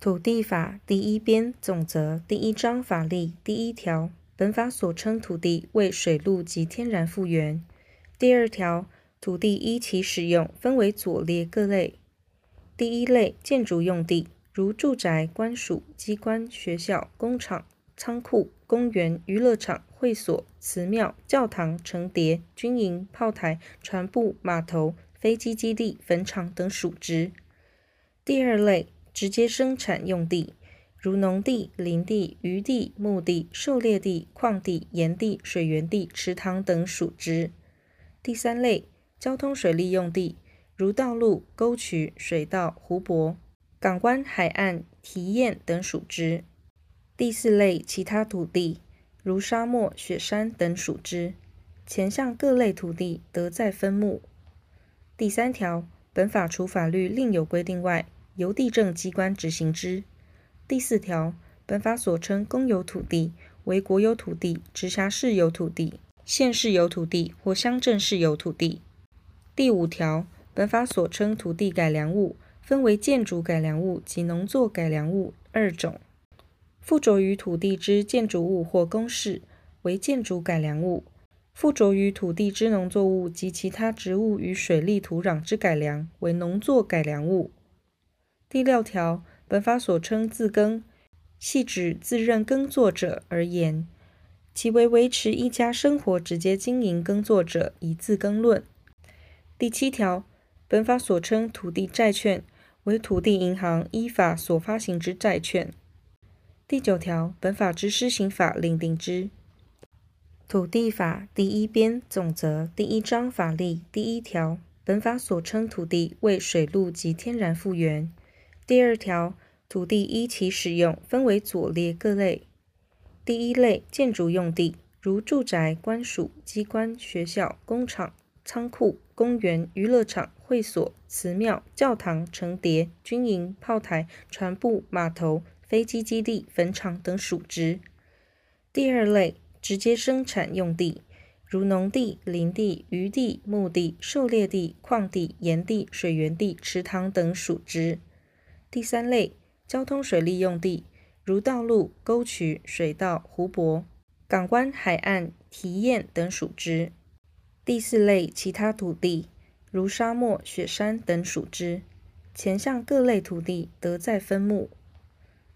土地法第一编总则第一章法例第一条，本法所称土地为水陆及天然复原。第二条，土地依其使用分为左列各类。第一类，建筑用地，如住宅、官署、机关、学校、工厂、仓库、公园、娱乐场、会所、祠庙、教堂、城牒、军营、炮台、船坝、码头、飞机基地、坟场等属之。第二类。直接生产用地，如农地、林地、渔地、牧地、狩猎地、矿地、盐地、水源地、池塘等属之。第三类，交通水利用地，如道路、沟渠、水道、湖泊、港湾、海岸、堤堰等属之。第四类，其他土地，如沙漠、雪山等属之。前项各类土地得再分目。第三条，本法除法律另有规定外，由地政机关执行之。第四条，本法所称公有土地，为国有土地、直辖市有土地、县市有土地或乡镇市有土地。第五条，本法所称土地改良物，分为建筑改良物及农作改良物二种。附着于土地之建筑物或工事，为建筑改良物；附着于土地之农作物及其他植物与水利土壤之改良，为农作改良物。第六条，本法所称自耕，系指自认耕作者而言，其为维持一家生活直接经营耕作者，以自耕论。第七条，本法所称土地债券，为土地银行依法所发行之债券。第九条，本法之施行法令定之。土地法第一编总则第一章法例第一条，本法所称土地为水陆及天然复原。第二条，土地依其使用分为左列各类。第一类，建筑用地，如住宅、官署、机关、学校、工厂、仓库、公园、娱乐场、会所、祠庙、教堂、城牒、军营、炮台、船坝、码头、飞机基地、坟场等属之。第二类，直接生产用地，如农地、林地、渔地、牧地、狩猎地、矿地、盐地、水源地、池塘等属之。第三类，交通水利用地，如道路、沟渠、水道、湖泊、港湾、海岸、堤堰等属之。第四类，其他土地，如沙漠、雪山等属之。前项各类土地得再分目。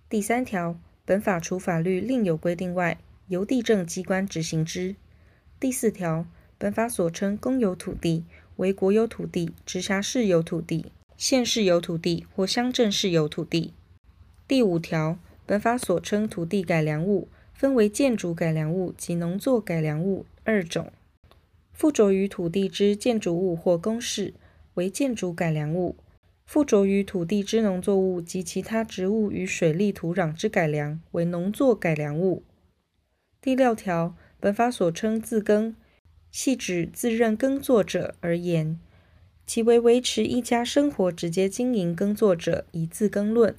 第三条，本法除法律另有规定外，由地政机关执行之。第四条，本法所称公有土地，为国有土地、直辖市有土地。县市有土地或乡镇市有土地。第五条，本法所称土地改良物，分为建筑改良物及农作改良物二种。附着于土地之建筑物或工事，为建筑改良物；附着于土地之农作物及其他植物与水利土壤之改良，为农作改良物。第六条，本法所称自耕，系指自认耕作者而言。其为维持一家生活直接经营耕作者，一字耕论。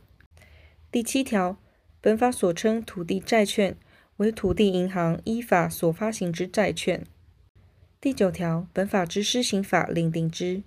第七条，本法所称土地债券，为土地银行依法所发行之债券。第九条，本法之施行法令定之。